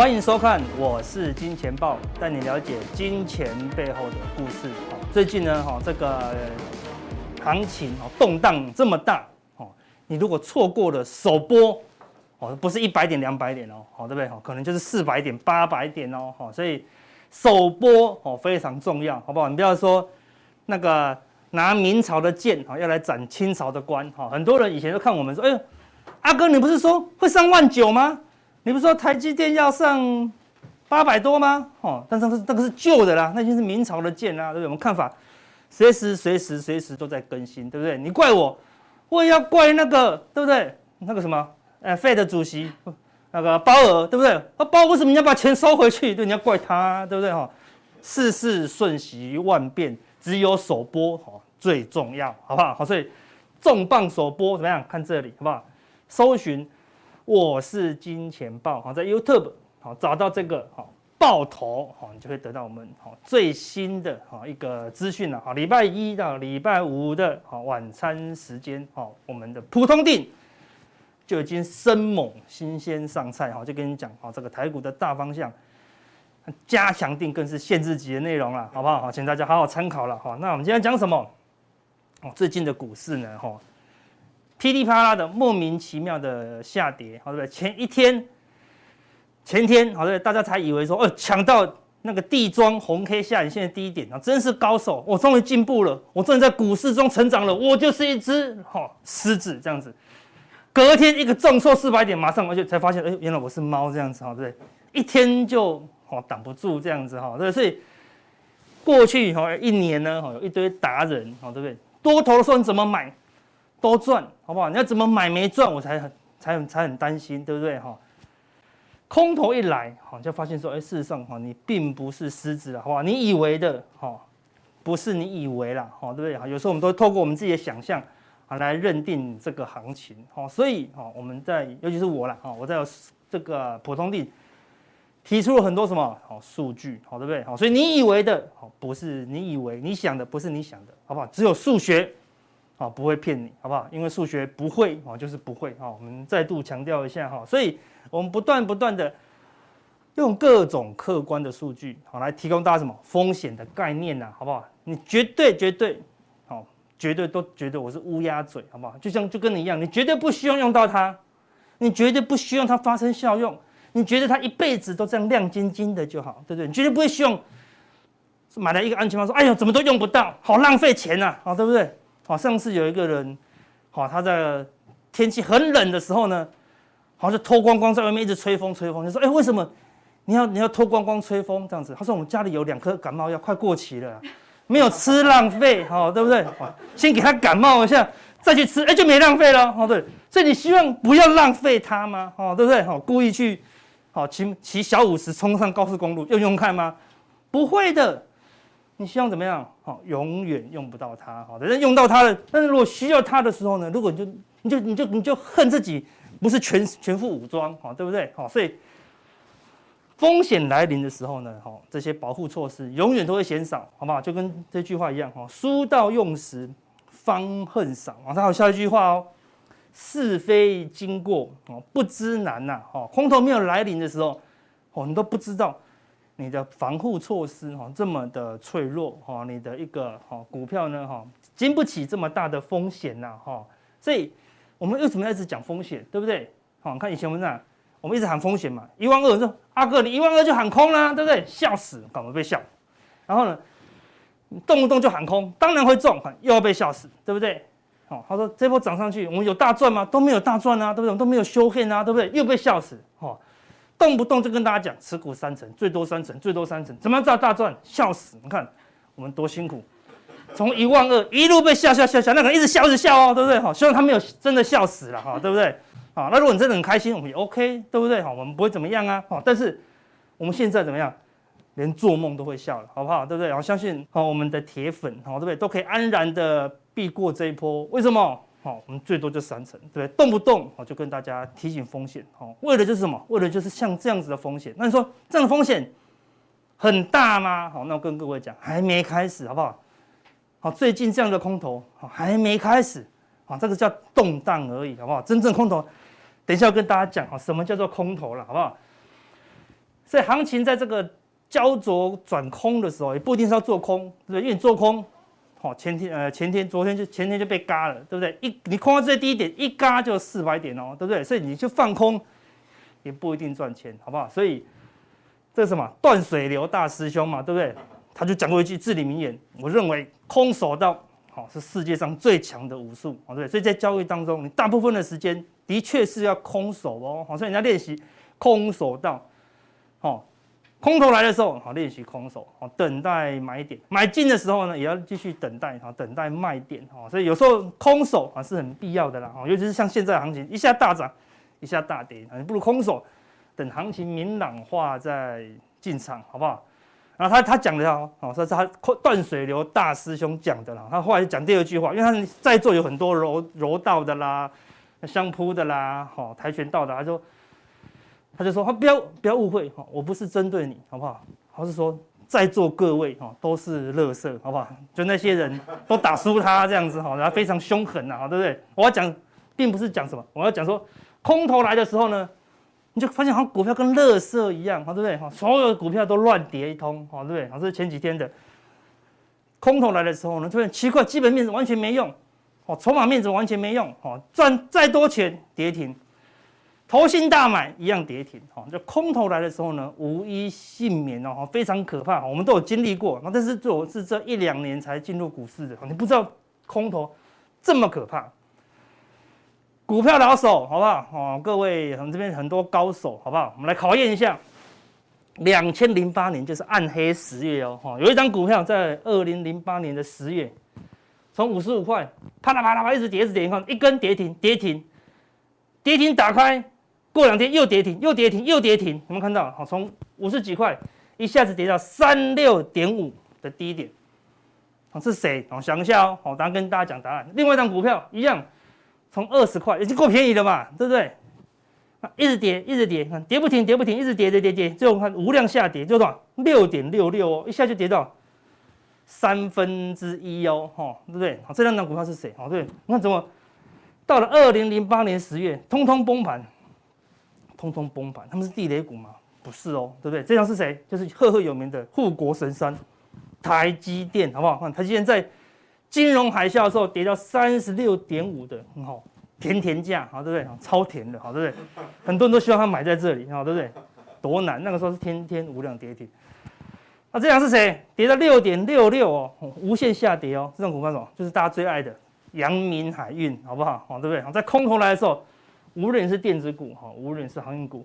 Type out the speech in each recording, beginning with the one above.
欢迎收看，我是金钱豹，带你了解金钱背后的故事。最近呢，哈，这个行情哦动荡这么大哦，你如果错过了首波哦，不是一百点两百点哦，好对不对？可能就是四百点八百点哦，所以首波哦非常重要，好不好？你不要说那个拿明朝的剑要来斩清朝的官哈，很多人以前都看我们说，哎呦，阿哥你不是说会上万九吗？你不是说台积电要上八百多吗？哦，但是那是那个是旧的啦，那已经是明朝的剑啦，对不对？我们看法随时随时随时都在更新，对不对？你怪我，我也要怪那个，对不对？那个什么，呃，Fed 主席那个鲍尔，对不对？那鲍尔为什么你要把钱收回去？对，你要怪他，对不对？哈，世事瞬息万变，只有首播哈最重要，好不好？好，所以重磅首播怎么样？看这里，好不好？搜寻。我是金钱豹，好，在 YouTube 好找到这个好爆头好，你就会得到我们好最新的好一个资讯了。好，礼拜一到礼拜五的好晚餐时间好，我们的普通錠就已经生猛新鲜上菜好，就跟你讲好这个台股的大方向，加强錠更是限制级的内容了，好不好？好，请大家好好参考了。好，那我们今天讲什么？哦，最近的股市呢？哈。噼里啪啦的莫名其妙的下跌，好对不对？前一天、前天，好对对？大家才以为说，哦，抢到那个地庄红 K 下影线的低点啊，真是高手！我终于进步了，我终于在股市中成长了，我就是一只哈狮子这样子。隔天一个重挫四百点，马上而且才发现，哎，原来我是猫这样子，好对不对？一天就哦挡不住这样子，哈对，所以过去哈一年呢，哈有一堆达人，好对不对？多头的时候你怎么买？多赚好不好？你要怎么买没赚，我才很才很才很担心，对不对哈？空头一来，哈就发现说，哎，事实上哈，你并不是狮子了，好不好？你以为的哈，不是你以为了，哈，对不对？哈，有时候我们都透过我们自己的想象啊来认定这个行情，哈，所以哈，我们在尤其是我了，哈，我在这个普通地提出了很多什么好数据，好对不对？好，所以你以为的，好不是你以为你想的，不是你想的，好不好？只有数学。啊，不会骗你，好不好？因为数学不会啊，就是不会啊。我们再度强调一下哈，所以我们不断不断的用各种客观的数据好来提供大家什么风险的概念呐，好不好？你绝对绝对好，绝对都觉得我是乌鸦嘴，好不好？就像就跟你一样，你绝对不需要用到它，你绝对不需要它发生效用，你觉得它一辈子都这样亮晶晶的就好，对不对？你绝对不会希望买了一个安全帽说，哎呦，怎么都用不到，好浪费钱呐，好对不对？好，上次有一个人，好，他在天气很冷的时候呢，好像脱光光在外面一直吹风吹风，就说，哎，为什么你要你要脱光光吹风这样子？他说我们家里有两颗感冒药，快过期了，没有吃浪费，好，对不对？先给他感冒一下，再去吃，哎，就没浪费了，好，对。所以你希望不要浪费它吗？好，对不对？好，故意去，好骑骑小五十冲上高速公路用用看吗？不会的。你希望怎么样？好，永远用不到它。好的，用到它了。但是如果需要它的时候呢？如果你就你就你就你就恨自己不是全全副武装，好，对不对？好，所以风险来临的时候呢，好，这些保护措施永远都会嫌少，好不好？就跟这句话一样，哈，书到用时方恨少。啊，他有下一句话哦，是非经过，哦，不知难呐，哈，空头没有来临的时候，哦，你都不知道。你的防护措施哈这么的脆弱哈，你的一个哈股票呢哈经不起这么大的风险呐哈，所以我们为什么要一直讲风险，对不对？好，看以前我们讲，我们一直喊风险嘛，一万二说阿哥你一万二就喊空啦，对不对？笑死，干嘛被笑？然后呢，动不动就喊空，当然会中，又要被笑死，对不对？好，他说这波涨上去，我们有大赚吗？都没有大赚啊，对不对？都没有修黑啊，对不对？又被笑死，哈。动不动就跟大家讲持股三成，最多三成，最多三成，怎么样？大赚？笑死！你看我们多辛苦，从一万二一路被笑笑笑笑，那个人一直笑一直笑哦，对不对？好，希望他没有真的笑死了哈，对不对？好，那如果你真的很开心，我们也 OK，对不对？好，我们不会怎么样？啊。好，但是我们现在怎么样？连做梦都会笑了，好不好？对不对？然后相信好我们的铁粉，好对不对？都可以安然的避过这一波。为什么？好，我们最多就三成，对不对？动不动我就跟大家提醒风险，好，为的就是什么？为的就是像这样子的风险。那你说这样的风险很大吗？好，那我跟各位讲，还没开始，好不好？好，最近这样的空头，好，还没开始，好，这个叫动荡而已，好不好？真正空头，等一下要跟大家讲，好，什么叫做空头了，好不好？所以行情在这个焦灼转空的时候，也不一定是要做空，对不对？因为你做空，好，前天呃前天昨天就前天就被嘎了，对不对？一你空到最低点，一嘎就四百点哦，对不对？所以你就放空，也不一定赚钱，好不好？所以这是什么？断水流大师兄嘛，对不对？他就讲过一句至理名言，我认为空手道。好，是世界上最强的武术，对，所以在交易当中，你大部分的时间的确是要空手哦，好，所以人家练习空手道，好，空头来的时候，好，练习空手，好，等待买点，买进的时候呢，也要继续等待，好，等待卖点，好，所以有时候空手啊是很必要的啦，尤其是像现在行情，一下大涨，一下大跌，你不如空手，等行情明朗化再进场，好不好？然后他他讲的哦，哦，说是他断水流大师兄讲的啦。他后来讲第二句话，因为他在座有很多柔柔道的啦、相扑的啦、哈跆拳道的，他说他就说他不要不要误会哈，我不是针对你，好不好？他是说在座各位哈都是垃圾，好不好？就那些人都打输他这样子哈，然后非常凶狠呐，对不对？我要讲并不是讲什么，我要讲说空头来的时候呢。你就发现好像股票跟垃圾一样，对不对？所有的股票都乱跌一通，对不对？这是前几天的空头来的时候呢，突然奇怪，基本面完全没用，哦，筹码面子完全没用，哦，赚再多钱跌停，投信大买一样跌停哈，就空头来的时候呢，无一幸免哦，非常可怕，我们都有经历过，那但是我是这一两年才进入股市的，你不知道空头这么可怕。股票老手，好不好？哦，各位，我们这边很多高手，好不好？我们来考验一下。两千零八年就是暗黑十月哦，哈，有一张股票在二零零八年的十月，从五十五块啪啦啪啦啪一直跌，一直跌，看一根跌停，跌停，跌停打开，过两天又跌停，又跌停，又跌停，有没有看到？好，从五十几块一下子跌到三六点五的低点，好，是谁？好想一下哦，好，等下跟大家讲答案。另外一张股票一样。从二十块已经够便宜了嘛，对不对？啊，一直跌，一直跌，看跌不停，跌不停，一直跌，跌跌跌，最后看无量下跌，就多少？六点六六哦，一下就跌到三分之一哦，哈，对不对？好，这两张股票是谁？好，对，那怎么到了二零零八年十月，通通崩盘，通通崩盘，他们是地雷股吗？不是哦，对不对？这张是谁？就是赫赫有名的护国神山台积电，好不好？看台积电在。金融海啸的时候跌到三十六点五的，很好，甜甜价，好对不对？超甜的，好对不对？很多人都希望他买在这里，好对不对？多难，那个时候是天天无量跌停。那这张是谁？跌到六点六六哦，无限下跌哦。这种股票什么？就是大家最爱的阳明海运，好不好？好对不对？在空头来的时候，无论是电子股哈，无论是航运股，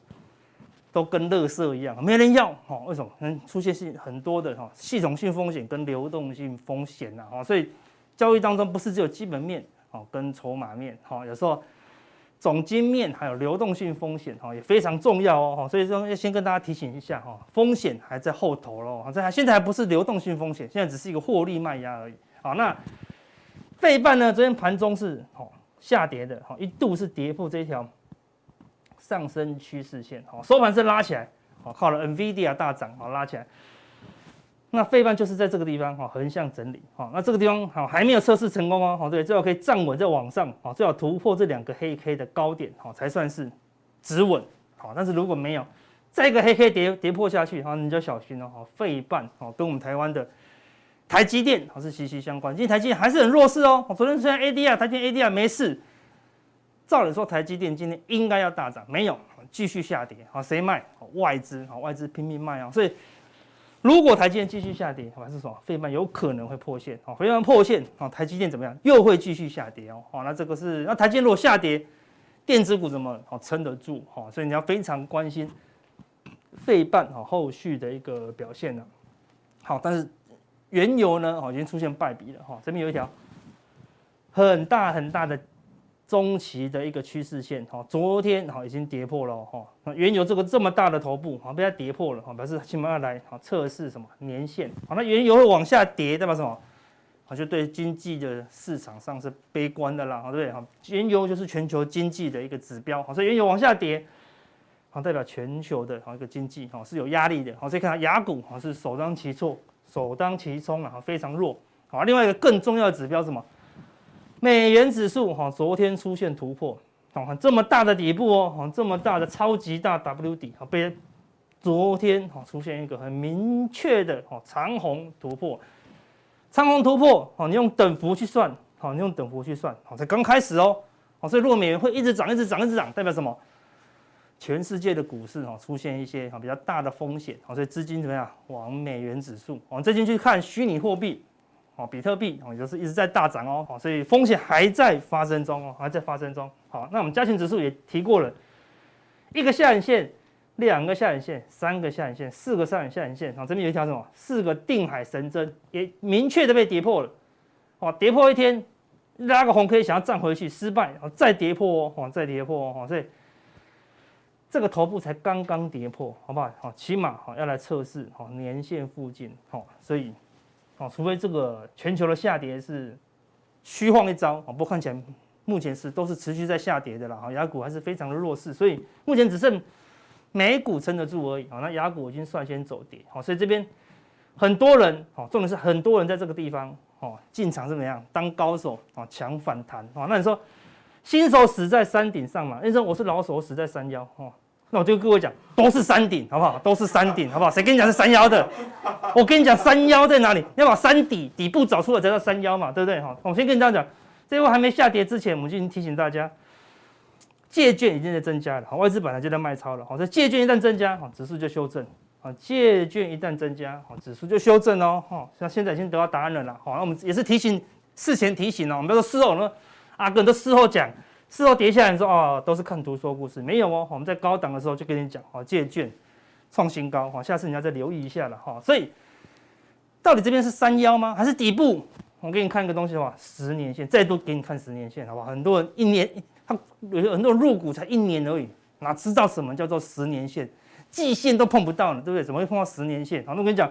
都跟垃圾一样，没人要。哈，为什么？能出现是很多的哈系统性风险跟流动性风险呐，哈，所以。交易当中不是只有基本面哦，跟筹码面哈，有时候总经面还有流动性风险哈也非常重要哦，所以说要先跟大家提醒一下哈，风险还在后头喽，这还现在还不是流动性风险，现在只是一个获利卖压而已。好，那费半呢，昨天盘中是哦下跌的，哈，一度是跌破这一条上升趋势线，哈，收盘是拉起来，好，靠了 NVIDIA 大涨，好拉起来。那费半就是在这个地方哈，横向整理哈。那这个地方好还没有测试成功哦，好对，最好可以站稳在往上，好最好突破这两个黑 K 的高点，好才算是止稳，好。但是如果没有再一个黑 K 跌跌破下去，好你就小心哦，好费半哦跟我们台湾的台积电好是息息相关，今天台积电还是很弱势哦。我昨天虽然 ADR 台积电 ADR 没事，照理说台积电今天应该要大涨，没有，继续下跌，好谁卖？外资，好外资拼命卖啊，所以。如果台积电继续下跌，还是什么费半有可能会破线，好，费半破线，好，台积电怎么样？又会继续下跌哦，好，那这个是那台积电如果下跌，电子股怎么好撑得住？好，所以你要非常关心费半好后续的一个表现呢。好，但是原油呢，好已经出现败笔了，哈，这边有一条很大很大的。中期的一个趋势线，哈，昨天哈已经跌破了，哈，原油这个这么大的头部，哈，被它跌破了，哈，表示起码要来，哈，测试什么年线，好，那原油会往下跌，代表什么？好，就对经济的市场上是悲观的啦，对不对？哈，原油就是全球经济的一个指标，好，所以原油往下跌，好，代表全球的好一个经济，哈，是有压力的，好，所以看到亚股，哈，是首当其冲，首当其冲啊，非常弱，好，另外一个更重要的指标是什么？美元指数哈，昨天出现突破，哦，这么大的底部哦，这么大的超级大 W 底，被昨天哈出现一个很明确的哈长红突破，长红突破哦，你用等幅去算，好，你用等幅去算，好，才刚开始哦，好，所以如果美元会一直涨，一直涨，一直涨，代表什么？全世界的股市哈出现一些哈比较大的风险，好，所以资金怎么样往美元指数，往最近去看虚拟货币，哦，比特币哦，就是一直在大涨哦，好，所以风险还在发生中哦，还在发生中。好，那我们加权指数也提过了，一个下影线，两个下影线，三个下影线，四个上影下影线，好，这边有一条什么？四个定海神针也明确的被跌破了，哦，跌破一天拉个红 K 想要站回去失败，哦，再跌破哦，再跌破哦，所以这个头部才刚刚跌破，好不好？好，起码好要来测试好年线附近，好，所以。好，除非这个全球的下跌是虚晃一招，哦，不过看起来目前是都是持续在下跌的啦。哈，亚股还是非常的弱势，所以目前只剩美股撑得住而已。好，那亚股已经率先走跌。好，所以这边很多人，好，重点是很多人在这个地方，哦，进场是怎么样？当高手，哦，抢反弹。哦，那你说新手死在山顶上嘛？那时候我是老手，死在山腰。哦。那我就跟各位讲，都是山顶，好不好？都是山顶，好不好？谁跟你讲是山腰的？我跟你讲，山腰在哪里？要把山底底部找出来才叫山腰嘛，对不对？好，我先跟你这样讲，这波还没下跌之前，我们就已经提醒大家，借券已经在增加了，好，外资本来就在卖超了，好，这借券一旦增加，好，指数就修正，好，借券一旦增加，好，指数就修正哦，好，像现在已经得到答案了啦，好，那我们也是提醒，事前提醒哦，我们不要说事后，呢，阿哥都事后讲。事后跌下来说哦，都是看图说故事，没有哦。我们在高档的时候就跟你讲哦，借券创新高哈，下次你要再留意一下了哈。所以到底这边是山腰吗？还是底部？我给你看一个东西的话，十年线，再度给你看十年线，好不好？很多人一年他有很多人入股才一年而已，哪知道什么叫做十年线？季线都碰不到呢，对不对？怎么会碰到十年线？好，那我跟你讲。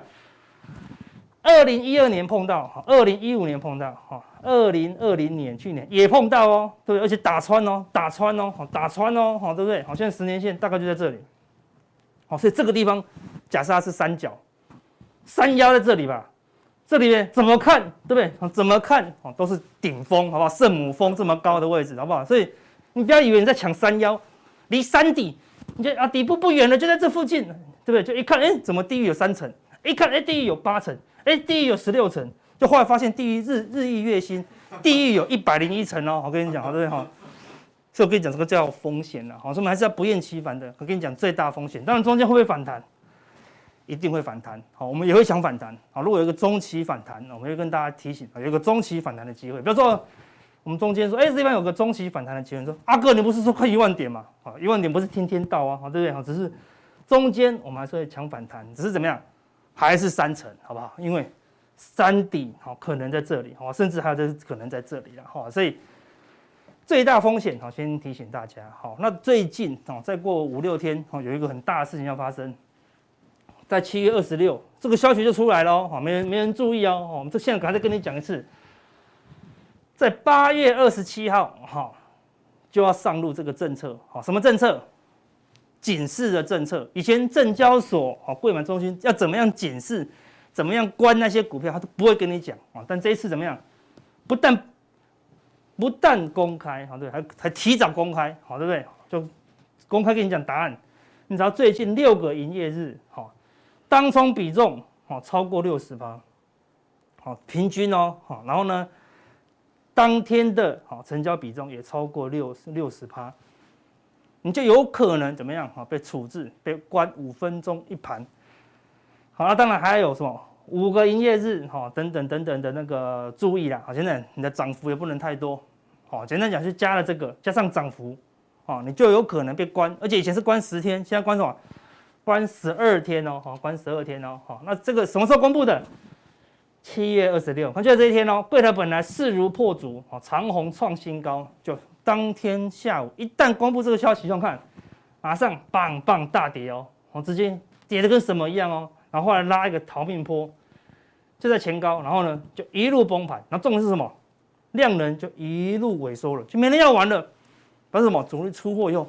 二零一二年碰到，二零一五年碰到，哈，二零二零年去年也碰到哦，对不对，而且打穿哦，打穿哦，打穿哦，好，对不对？好，现在十年线大概就在这里，好，所以这个地方假设它是三角，山腰在这里吧，这里面怎么看，对不对？怎么看，哦，都是顶峰，好不好？圣母峰这么高的位置，好不好？所以你不要以为你在抢山腰，离山底，你就啊底部不远了，就在这附近，对不对？就一看，哎，怎么地狱有三层？一看，哎，地狱有八层。哎，地狱有十六层，就后来发现地狱日日益月新，地狱有一百零一层哦。我跟你讲，好对不对哈？所以我跟你讲，这个叫风险了，好，所以我们还是要不厌其烦的。我跟你讲，最大风险，当然中间会不会反弹？一定会反弹。好，我们也会想反弹。好，如果有一个中期反弹，我们会跟大家提醒，有一个中期反弹的机会。比如说，我们中间说，哎，这地方有个中期反弹的机会，说阿哥，你不是说快一万点吗？好，一万点不是天天到啊，好，对不对？好，只是中间我们还是会抢反弹，只是怎么样？还是三层，好不好？因为山底好可能在这里，好，甚至还有这可能在这里了，好，所以最大风险，好，先提醒大家，好，那最近哦，再过五六天，哦，有一个很大的事情要发生，在七月二十六，这个消息就出来了，好，没人没人注意哦，我们这现在赶快再跟你讲一次，在八月二十七号，哈，就要上路这个政策，好，什么政策？警示的政策，以前证交所啊柜买中心要怎么样警示，怎么样关那些股票，他都不会跟你讲啊。但这一次怎么样？不但不但公开，好对，还还提早公开，好对不对？就公开跟你讲答案。你知道最近六个营业日，好，当冲比重好超过六十趴，好平均哦，好，然后呢，当天的好成交比重也超过六六十趴。你就有可能怎么样？哈，被处置，被关五分钟一盘。好，那当然还有什么五个营业日，哈，等等等等的那个注意啦。好，现在你的涨幅也不能太多。好，简单讲，就加了这个，加上涨幅，啊，你就有可能被关。而且以前是关十天，现在关什么？关十二天哦，好，关十二天哦。好，那这个什么时候公布的？七月二十六，就在这一天哦。柜台本来势如破竹，好，长虹创新高，就。当天下午一旦公布这个消息，你看，马上棒棒大跌哦，好直接跌得跟什么一样哦，然后后来拉一个逃命波，就在前高，然后呢就一路崩盘，然后重点是什么？量能就一路萎缩了，就没人要玩了，为什么？主力出货又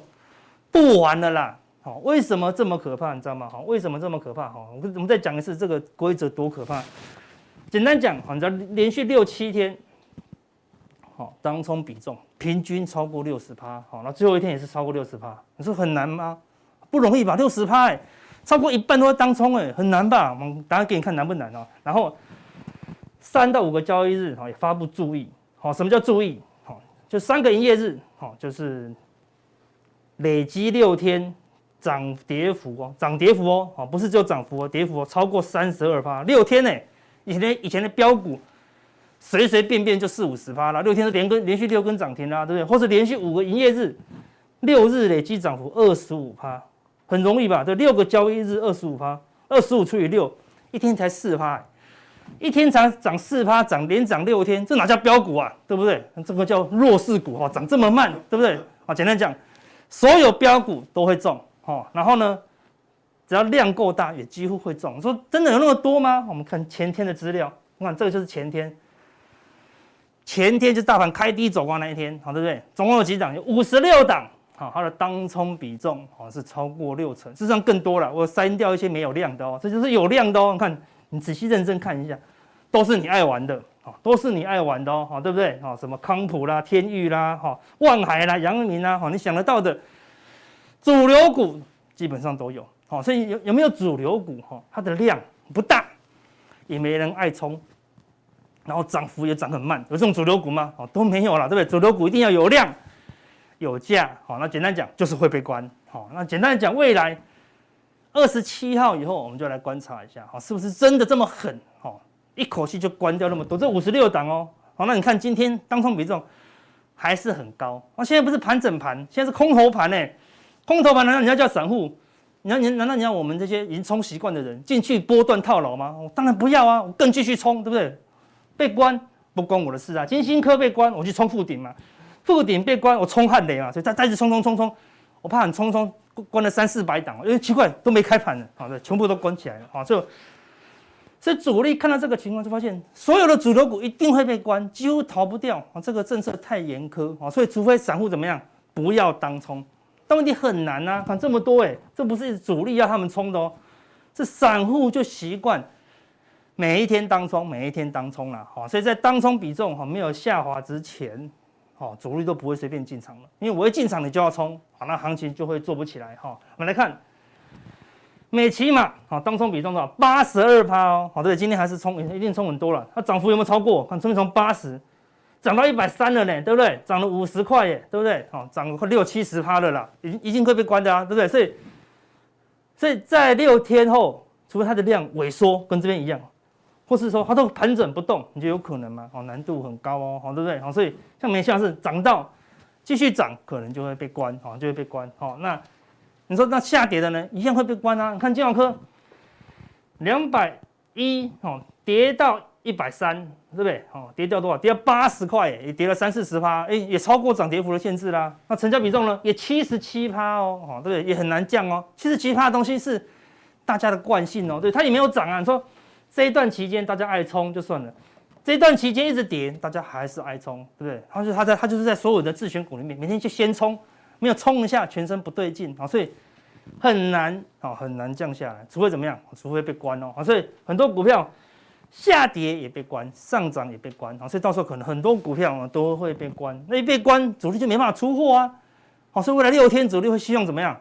不玩了啦，好，为什么这么可怕？你知道吗？好，为什么这么可怕？好，我们再讲一次这个规则多可怕。简单讲，好，你知道连续六七天。好，当冲比重平均超过六十趴，好，那最后一天也是超过六十趴，你说很难吗？不容易吧？六十趴，超过一半都在当冲，哎，很难吧？我们等下给你看难不难哦。然后三到五个交易日，哈，也发布注意，好，什么叫注意？好，就三个营业日，好，就是累积六天涨跌幅哦，涨跌幅哦，好，不是只有涨幅哦，跌幅哦，超过三十二趴，六天呢，以前的以前的标股。随随便便就四五十趴了，六天是连根连续六根涨停啦，对不对？或是连续五个营业日，六日累计涨幅二十五趴，很容易吧？这，六个交易日二十五趴，二十五除以六，一天才四趴，一天才涨四趴，涨连涨六天，这哪叫标股啊？对不对？这个叫弱势股哈，涨这么慢，对不对？啊，简单讲，所有标股都会中哈，然后呢，只要量够大，也几乎会中。说真的有那么多吗？我们看前天的资料，你看这个就是前天。前天就大盘开低走光那一天，好对不对？总共有几档？有五十六档，好，它的当冲比重好是超过六成，事实上更多了。我删掉一些没有量的哦，这就是有量的哦。你看，你仔细认真看一下，都是你爱玩的，好，都是你爱玩的哦，好，对不对？好，什么康普啦、天钰啦、哈、万海啦、阳明啦，好，你想得到的主流股基本上都有，好，所以有有没有主流股？哈，它的量不大，也没人爱冲。然后涨幅也涨很慢，有这种主流股吗？哦，都没有了，对不对？主流股一定要有量、有价。好，那简单讲就是会被关。好，那简单讲，未来二十七号以后，我们就来观察一下，好，是不是真的这么狠？好，一口气就关掉那么多，这五十六档哦。好，那你看今天当冲比重还是很高。那现在不是盘整盘，现在是空头盘呢。空头盘难道你要叫散户？你要你难道你要我们这些已经冲习惯的人进去波段套牢吗？我当然不要啊，我更继续冲，对不对？被关不关我的事啊！金星科被关，我去冲富鼎嘛。富鼎被关，我冲汉磊嘛。所以再再次冲冲冲冲，我怕你冲冲关了三四百档，因为奇怪都没开盘了，好的，全部都关起来了啊！就所以主力看到这个情况，就发现所有的主流股一定会被关，几乎逃不掉啊！这个政策太严苛啊！所以除非散户怎么样，不要当冲，但问题很难啊！看这么多哎，这不是主力要他们冲的哦，是散户就习惯。每一天当冲，每一天当冲了，好，所以在当冲比重哈没有下滑之前，好，主力都不会随便进场了，因为我一进场你就要冲，好，那行情就会做不起来哈。我们来看美琪玛，好，当冲比重多少？八十二趴哦，好，对，今天还是冲，一定冲很多了，它涨幅有没有超过？看，从从八十涨到一百三了呢，对不对？涨了五十块耶，对不对？好，涨了快六七十趴了啦，已经已经会被关的啊，对不对？所以所以在六天后，除非它的量萎缩，跟这边一样。或是说它都盘整不动，你就有可能吗？哦，难度很高哦，好，对不对？好，所以像没像是涨到继续涨，可能就会被关，好，就会被关。好，那你说那下跌的呢，一样会被关啊？你看金融科两百一，哦，跌到一百三，对不对？哦，跌掉多少？跌到八十块，也跌了三四十趴，哎，也超过涨跌幅的限制啦。那成交比重呢，也七十七趴哦，哦，对不对？也很难降哦。七十七趴的东西是大家的惯性哦，对，它也没有涨啊。你说。这一段期间大家爱冲就算了，这一段期间一直跌，大家还是爱冲，对不对？他就他在他就是在所有的自选股里面，每天就先冲，没有冲一下，全身不对劲啊，所以很难啊，很难降下来，除非怎么样？除非被关哦，所以很多股票下跌也被关，上涨也被关啊，所以到时候可能很多股票都会被关，那一被关，主力就没办法出货啊，好，所以未来六天主力会希望怎么样？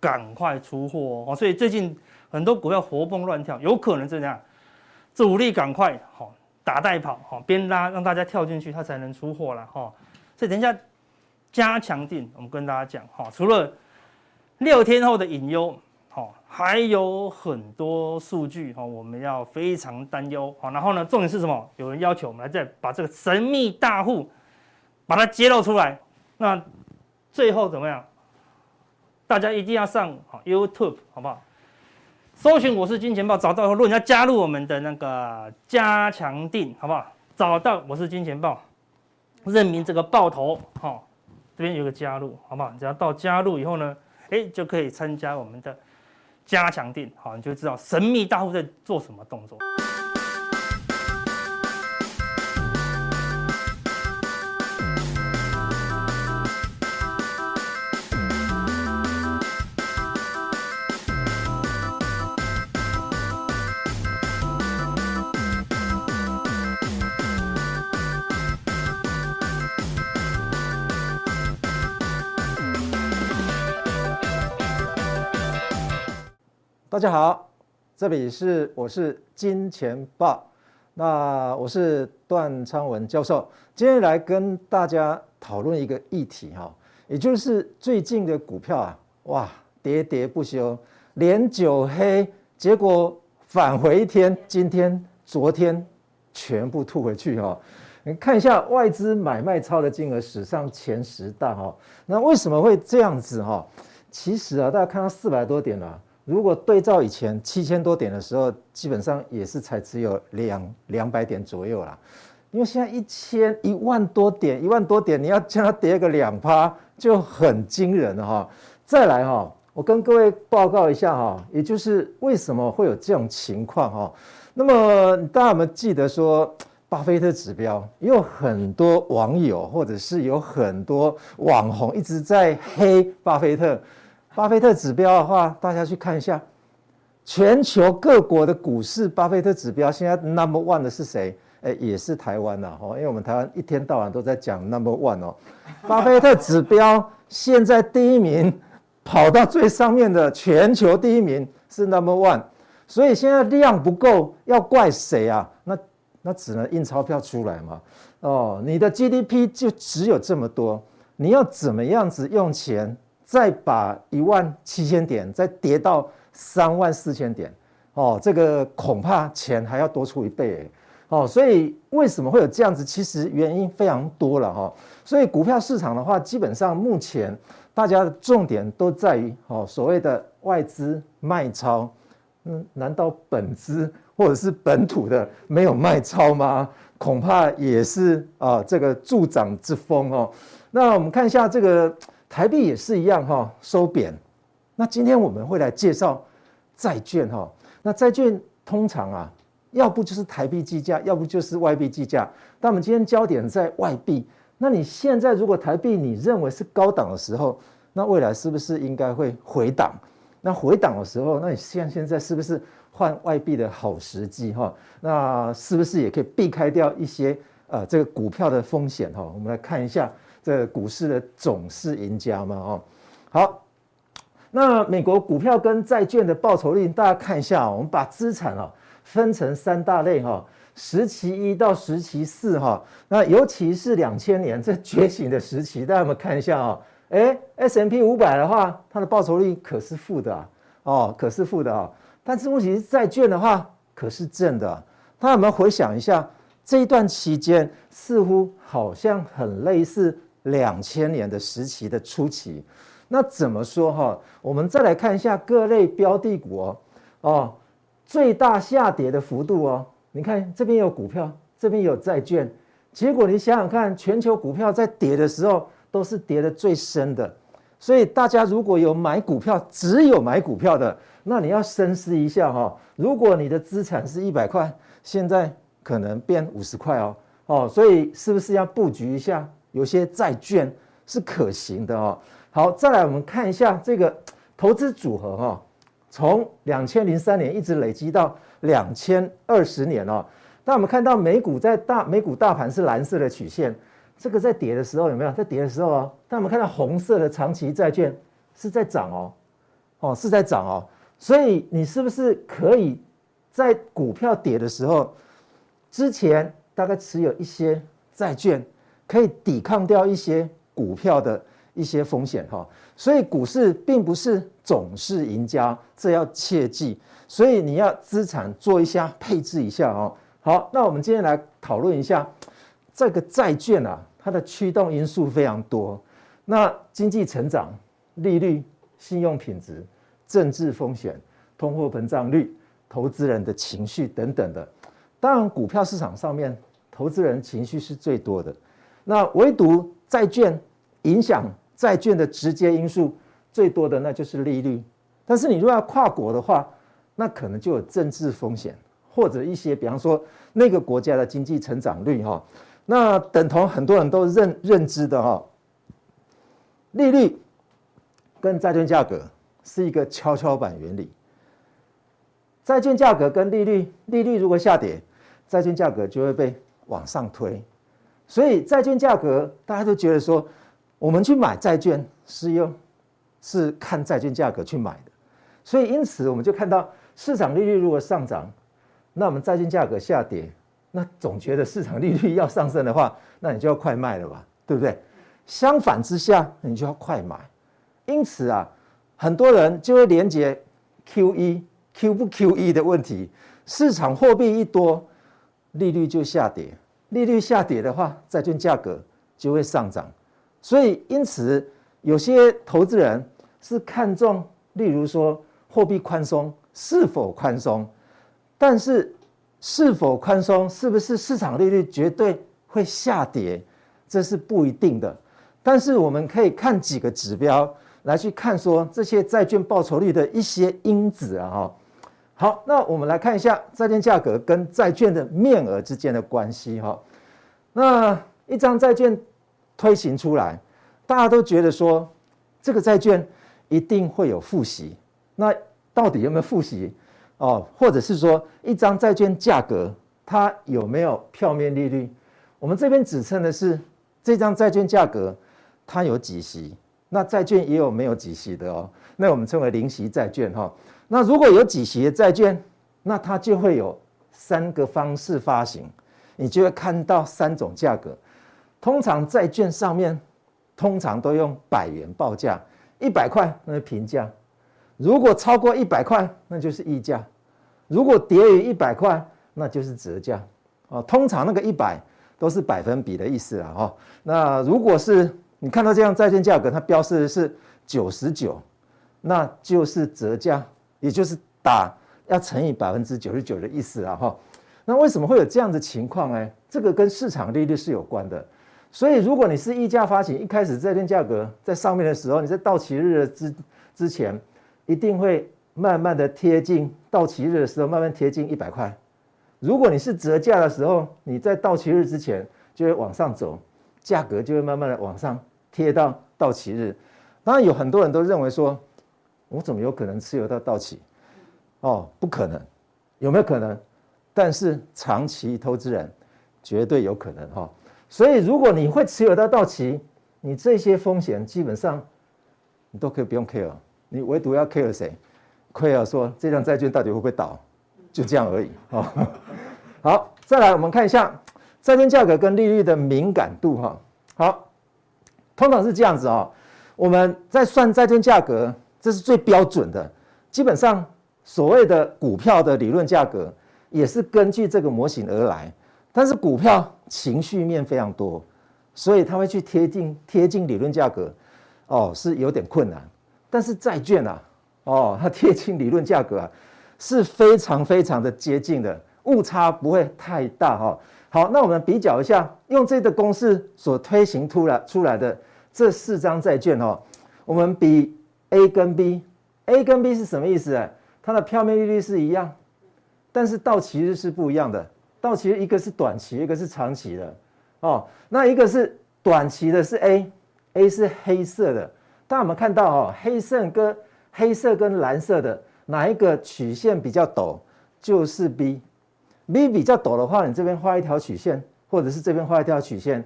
赶快出货哦，所以最近很多股票活蹦乱跳，有可能是这样。主力赶快好打带跑好边拉让大家跳进去，它才能出货了哈。所以等一下加强定，我们跟大家讲哈，除了六天后的隐忧好，还有很多数据哈，我们要非常担忧好。然后呢，重点是什么？有人要求我们来再把这个神秘大户把它揭露出来。那最后怎么样？大家一定要上好 YouTube 好不好？搜寻我是金钱豹，找到以后，如果你要加入我们的那个加强定，好不好？找到我是金钱豹，认明这个豹头，哈，这边有个加入，好不好？只要到加入以后呢，哎，就可以参加我们的加强定，好，你就知道神秘大户在做什么动作。大家好，这里是我是金钱豹，那我是段昌文教授，今天来跟大家讨论一个议题哈，也就是最近的股票啊，哇，跌跌不休，连九黑，结果返回一天，今天、昨天全部吐回去哈。你看一下外资买卖超的金额史上前十大哈，那为什么会这样子哈？其实啊，大家看到四百多点了，如果对照以前七千多点的时候，基本上也是才只有两两百点左右啦。因为现在一千一万多点，一万多点，你要叫它跌个两趴就很惊人了哈。再来哈，我跟各位报告一下哈，也就是为什么会有这种情况哈。那么大家有没有记得说？巴菲特指标也有很多网友或者是有很多网红一直在黑巴菲特。巴菲特指标的话，大家去看一下，全球各国的股市，巴菲特指标现在 number one 的是谁？哎，也是台湾呐，哦，因为我们台湾一天到晚都在讲 number one 哦。巴菲特指标现在第一名，跑到最上面的全球第一名是 number one，所以现在量不够，要怪谁啊？那那只能印钞票出来嘛，哦，你的 GDP 就只有这么多，你要怎么样子用钱，再把一万七千点再跌到三万四千点，哦，这个恐怕钱还要多出一倍，哦，所以为什么会有这样子？其实原因非常多了哈，所以股票市场的话，基本上目前大家的重点都在于哦，所谓的外资卖超，嗯，难道本资？或者是本土的没有卖超吗？恐怕也是啊，这个助长之风哦。那我们看一下这个台币也是一样哈，收贬。那今天我们会来介绍债券哈。那债券通常啊，要不就是台币计价，要不就是外币计价。但我们今天焦点在外币。那你现在如果台币你认为是高档的时候，那未来是不是应该会回档？那回档的时候，那你现现在是不是？换外币的好时机哈，那是不是也可以避开掉一些呃这个股票的风险哈？我们来看一下这股市的总是赢家嘛哦。好，那美国股票跟债券的报酬率，大家看一下，我们把资产啊分成三大类哈，时期一到时期四哈。那尤其是两千年这觉醒的时期，大家有没有看一下啊？哎，S&P 五百的话，它的报酬率可是负的啊，哦，可是负的啊。但是问题是债券的话可是正的，大家有没有回想一下这一段期间，似乎好像很类似两千年的时期的初期。那怎么说哈？我们再来看一下各类标的股哦，哦，最大下跌的幅度哦，你看这边有股票，这边有债券，结果你想想看，全球股票在跌的时候都是跌得最深的。所以大家如果有买股票，只有买股票的。那你要深思一下哈，如果你的资产是一百块，现在可能变五十块哦，哦，所以是不是要布局一下？有些债券是可行的哦。好，再来我们看一下这个 投资组合哈，从两千零三年一直累积到两千二十年哦。那我们看到美股在大美股大盘是蓝色的曲线，这个在跌的时候有没有？在跌的时候哦，但我们看到红色的长期债券是在涨哦，哦是在涨哦。所以你是不是可以在股票跌的时候，之前大概持有一些债券，可以抵抗掉一些股票的一些风险哈？所以股市并不是总是赢家，这要切记。所以你要资产做一下配置一下哦。好，那我们今天来讨论一下这个债券啊，它的驱动因素非常多。那经济成长、利率、信用品质。政治风险、通货膨胀率、投资人的情绪等等的，当然股票市场上面投资人情绪是最多的。那唯独债券影响债券的直接因素最多的，那就是利率。但是你如果要跨国的话，那可能就有政治风险，或者一些比方说那个国家的经济成长率哈，那等同很多人都认认知的哈，利率跟债券价格。是一个跷跷板原理，债券价格跟利率，利率如果下跌，债券价格就会被往上推，所以债券价格大家都觉得说，我们去买债券是用是看债券价格去买的，所以因此我们就看到市场利率如果上涨，那我们债券价格下跌，那总觉得市场利率要上升的话，那你就要快卖了吧，对不对？相反之下，你就要快买。因此啊，很多人就会连接 QE、Q 不 QE 的问题。市场货币一多，利率就下跌。利率下跌的话，债券价格就会上涨。所以，因此有些投资人是看重，例如说货币宽松是否宽松，但是是否宽松，是不是市场利率绝对会下跌，这是不一定的。但是我们可以看几个指标来去看说这些债券报酬率的一些因子啊哈。好，那我们来看一下债券价格跟债券的面额之间的关系哈。那一张债券推行出来，大家都觉得说这个债券一定会有付息。那到底有没有付息？哦，或者是说一张债券价格它有没有票面利率？我们这边指称的是这张债券价格它有几息，那债券也有没有几息的哦。那我们称为零息债券哈。那如果有几席的债券，那它就会有三个方式发行，你就会看到三种价格。通常债券上面通常都用百元报价，一百块那是平价，如果超过一百块那就是溢价，如果跌于一百块那就是折价。哦，通常那个一百都是百分比的意思啊。哈，那如果是你看到这样债券价格，它标示的是九十九，那就是折价。也就是打要乘以百分之九十九的意思啊哈，那为什么会有这样的情况呢？这个跟市场利率是有关的。所以如果你是溢价发行，一开始债券价格在上面的时候，你在到期日之之前，一定会慢慢的贴近到期日的时候，慢慢贴近一百块。如果你是折价的时候，你在到期日之前就会往上走，价格就会慢慢的往上贴到到期日。当然有很多人都认为说。我怎么有可能持有到到期？哦，不可能，有没有可能？但是长期投资人绝对有可能哈。所以如果你会持有到到期，你这些风险基本上你都可以不用 care，你唯独要 care 谁？care 说这张债券到底会不会倒？就这样而已。好，再来我们看一下债券价格跟利率的敏感度哈。好，通常是这样子啊，我们在算债券价格。这是最标准的，基本上所谓的股票的理论价格也是根据这个模型而来。但是股票情绪面非常多，所以它会去贴近贴近理论价格，哦，是有点困难。但是债券啊，哦，它贴近理论价格啊，是非常非常的接近的，误差不会太大哈。好，那我们比较一下，用这个公式所推行出来出来的这四张债券哦，我们比。A 跟 B，A 跟 B 是什么意思啊？它的票面利率是一样，但是到期日是不一样的。到期日一个是短期，一个是长期的。哦，那一个是短期的是 A，A 是黑色的。大家有没有看到哦？黑色跟黑色跟蓝色的哪一个曲线比较陡？就是 B。B 比较陡的话，你这边画一条曲线，或者是这边画一条曲线，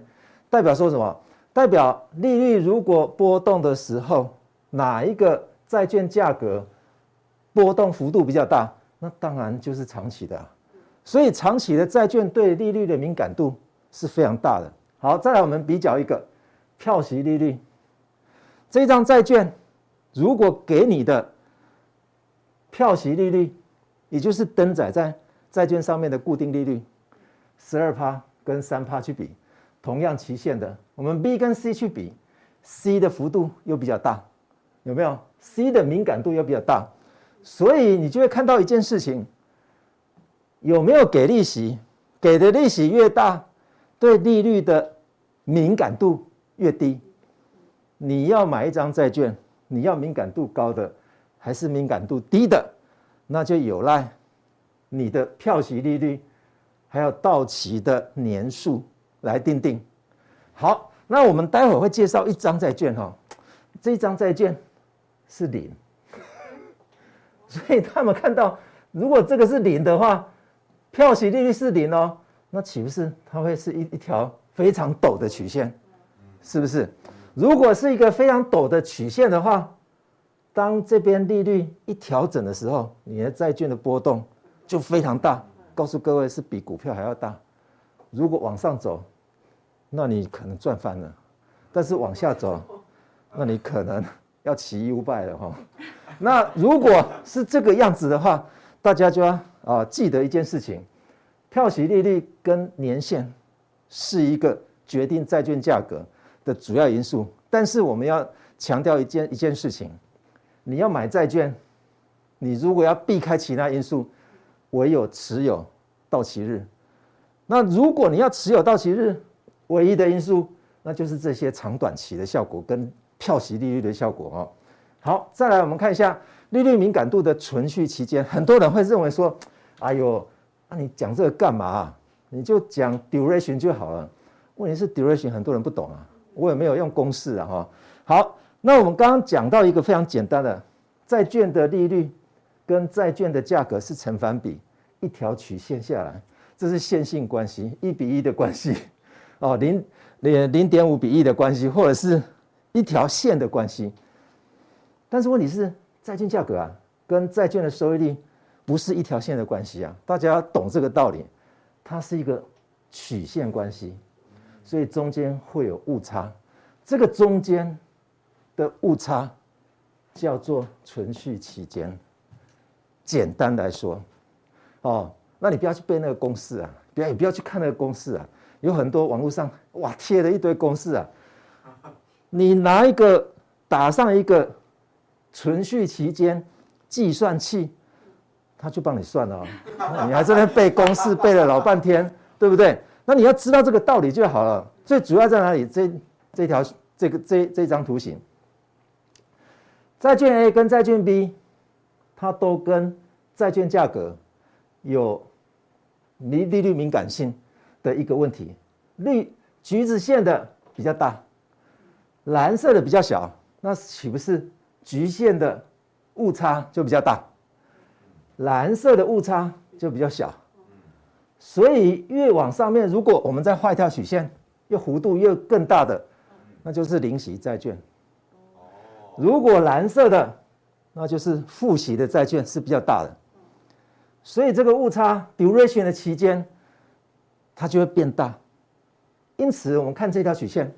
代表说什么？代表利率如果波动的时候。哪一个债券价格波动幅度比较大？那当然就是长期的啊。所以长期的债券对利率的敏感度是非常大的。好，再来我们比较一个票息利率。这张债券如果给你的票息利率，也就是登载在债券上面的固定利率，十二趴跟三趴去比，同样期限的，我们 B 跟 C 去比，C 的幅度又比较大。有没有 C 的敏感度又比较大，所以你就会看到一件事情：有没有给利息？给的利息越大，对利率的敏感度越低。你要买一张债券，你要敏感度高的还是敏感度低的？那就有赖你的票息利率还有到期的年数来定定。好，那我们待会儿会介绍一张债券哈，这张债券。是零，所以他们看到，如果这个是零的话，票息利率是零哦，那岂不是它会是一一条非常陡的曲线？是不是？如果是一个非常陡的曲线的话，当这边利率一调整的时候，你的债券的波动就非常大。告诉各位，是比股票还要大。如果往上走，那你可能赚翻了；但是往下走，那你可能要起一五百了哈。那如果是这个样子的话，大家就要啊记得一件事情：票息利率跟年限是一个决定债券价格的主要因素。但是我们要强调一件一件事情：你要买债券，你如果要避开其他因素，唯有持有到期日。那如果你要持有到期日，唯一的因素，那就是这些长短期的效果跟票息利率的效果哦。好，再来我们看一下利率敏感度的存续期间。很多人会认为说：“哎呦，那你讲这个干嘛？你就讲 duration 就好了。”问题是 duration 很多人不懂啊，我也没有用公式啊哈。好，那我们刚刚讲到一个非常简单的，债券的利率跟债券的价格是成反比，一条曲线下来。这是线性关系，一比一的关系，哦，零零零点五比一的关系，或者是一条线的关系。但是问题是，债券价格啊，跟债券的收益率不是一条线的关系啊，大家要懂这个道理，它是一个曲线关系，所以中间会有误差。这个中间的误差叫做存续期间。简单来说，哦。那你不要去背那个公式啊，不要也不要去看那个公式啊，有很多网络上哇贴了一堆公式啊，你拿一个打上一个存续期间计算器，他就帮你算了，你还在那背公式背了老半天，对不对？那你要知道这个道理就好了。最主要在哪里？这这条这个这这张图形，债券 A 跟债券 B，它都跟债券价格有。利利率敏感性的一个问题，绿橘子线的比较大，蓝色的比较小，那岂不是橘线的误差就比较大，蓝色的误差就比较小？所以越往上面，如果我们再画一条曲线，又弧度又更大的，那就是零息债券。如果蓝色的，那就是负息的债券是比较大的。所以这个误差 duration 的期间，它就会变大。因此，我们看这条曲线，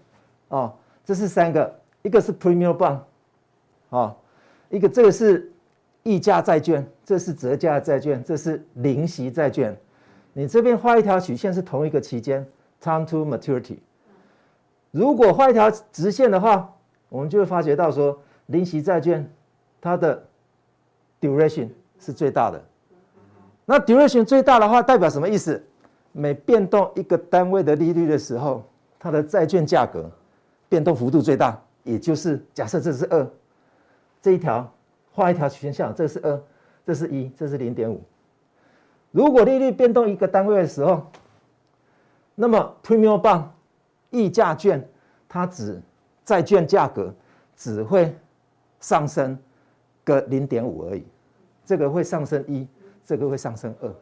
哦，这是三个，一个是 premium bond，哦，一个这个是溢价债券，这是折价债券，这是零息债券。你这边画一条曲线是同一个期间，time to maturity。如果画一条直线的话，我们就会发觉到说，零息债券它的 duration 是最大的。那 duration 最大的话代表什么意思？每变动一个单位的利率的时候，它的债券价格变动幅度最大，也就是假设这是二，这一条画一条曲线线，这是二，这是一，这是零点五。如果利率变动一个单位的时候，那么 premium bond 溢价券它只债券价格只会上升个零点五而已，这个会上升一。这个会上升二，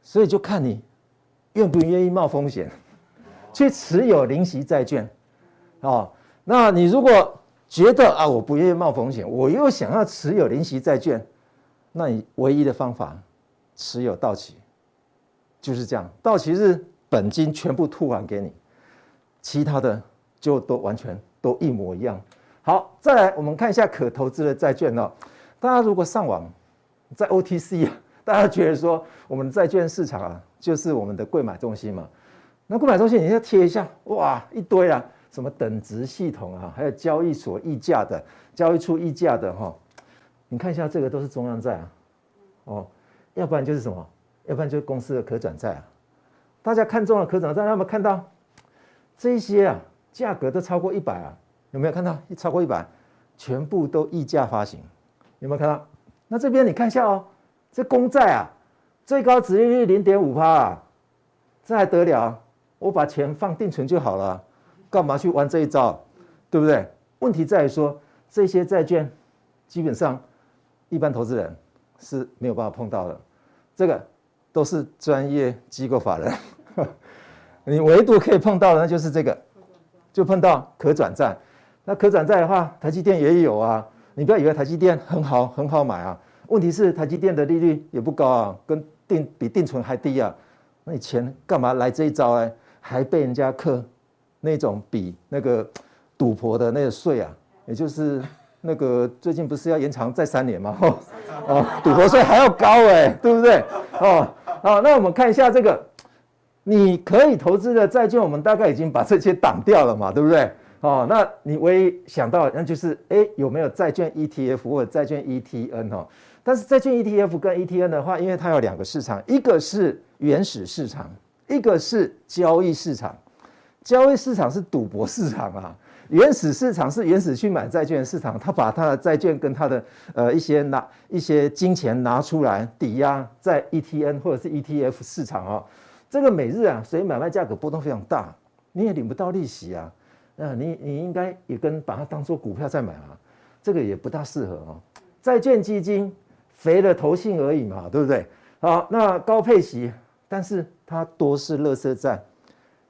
所以就看你愿不愿意冒风险去持有零息债券，哦，那你如果觉得啊，我不愿意冒风险，我又想要持有零息债券，那你唯一的方法持有到期，就是这样，到期日本金全部吐还给你，其他的就都完全都一模一样。好，再来我们看一下可投资的债券哦，大家如果上网在 OTC 啊。大家觉得说，我们的债券市场啊，就是我们的柜买中心嘛？那购买中心你要贴一下，哇，一堆啊，什么等值系统啊，还有交易所溢价的、交易处溢价的哈。你看一下，这个都是中央债啊，哦，要不然就是什么？要不然就是公司的可转债啊。大家看中了可转债，有没有看到这些啊？价格都超过一百啊？有没有看到？超过一百，全部都溢价发行，有没有看到？那这边你看一下哦。这公债啊，最高殖利率零点五趴啊，这还得了？我把钱放定存就好了，干嘛去玩这一招？对不对？问题在于说，这些债券基本上一般投资人是没有办法碰到的，这个都是专业机构法人，你唯独可以碰到的那就是这个，就碰到可转债。那可转债的话，台积电也有啊，你不要以为台积电很好很好买啊，问题是台积电的利率也不高啊，跟定比定存还低啊，那你钱干嘛来这一招哎？还被人家克那种比那个赌博的那个税啊，也就是那个最近不是要延长再三年吗？哦，赌博税还要高哎，对不对？哦，好，那我们看一下这个，你可以投资的债券，我们大概已经把这些挡掉了嘛，对不对？哦，那你唯一想到那就是，哎，有没有债券 ETF 或者债券 ETN 哦？但是债券 ETF 跟 ETN 的话，因为它有两个市场，一个是原始市场，一个是交易市场。交易市场是赌博市场啊，原始市场是原始去买债券的市场，他把他的债券跟他的呃一些拿一些金钱拿出来抵押在 ETN 或者是 ETF 市场啊，这个每日啊，所以买卖价格波动非常大，你也领不到利息啊。那你你应该也跟把它当做股票在买啊，这个也不大适合啊。债券基金肥了投信而已嘛，对不对？好，那高配息，但是它多是垃圾债，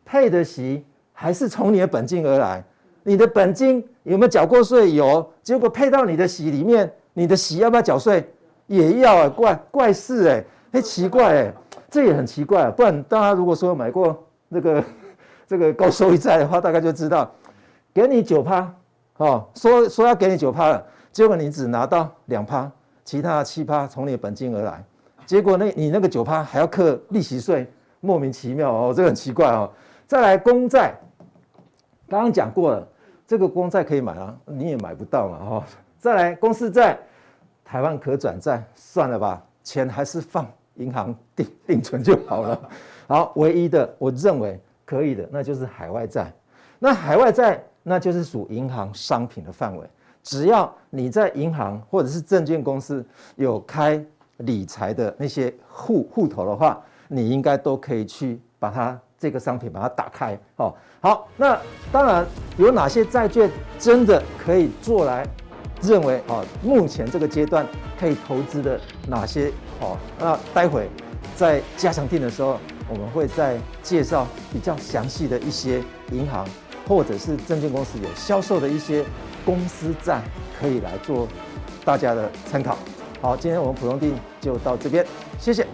配的息还是从你的本金而来。你的本金有没有缴过税？有，结果配到你的息里面，你的息要不要缴税？也要啊，怪怪事哎，哎奇怪哎，这也很奇怪啊。不然大家如果说买过那个。这个高收益债的话，大概就知道，给你九趴，哦，说说要给你九趴了，结果你只拿到两趴，其他七趴从你的本金而来，结果那你那个九趴还要课利息税，莫名其妙哦，这个很奇怪哦。再来公债，刚刚讲过了，这个公债可以买啊，你也买不到嘛，哦。再来公司债，台湾可转债，算了吧，钱还是放银行定定存就好了。好，唯一的我认为。可以的，那就是海外债。那海外债，那就是属银行商品的范围。只要你在银行或者是证券公司有开理财的那些户户头的话，你应该都可以去把它这个商品把它打开。哦，好，那当然有哪些债券真的可以做来认为哦，目前这个阶段可以投资的哪些？哦，那待会在加强定的时候。我们会再介绍比较详细的一些银行或者是证券公司有销售的一些公司债，可以来做大家的参考。好，今天我们普通定就到这边，谢谢。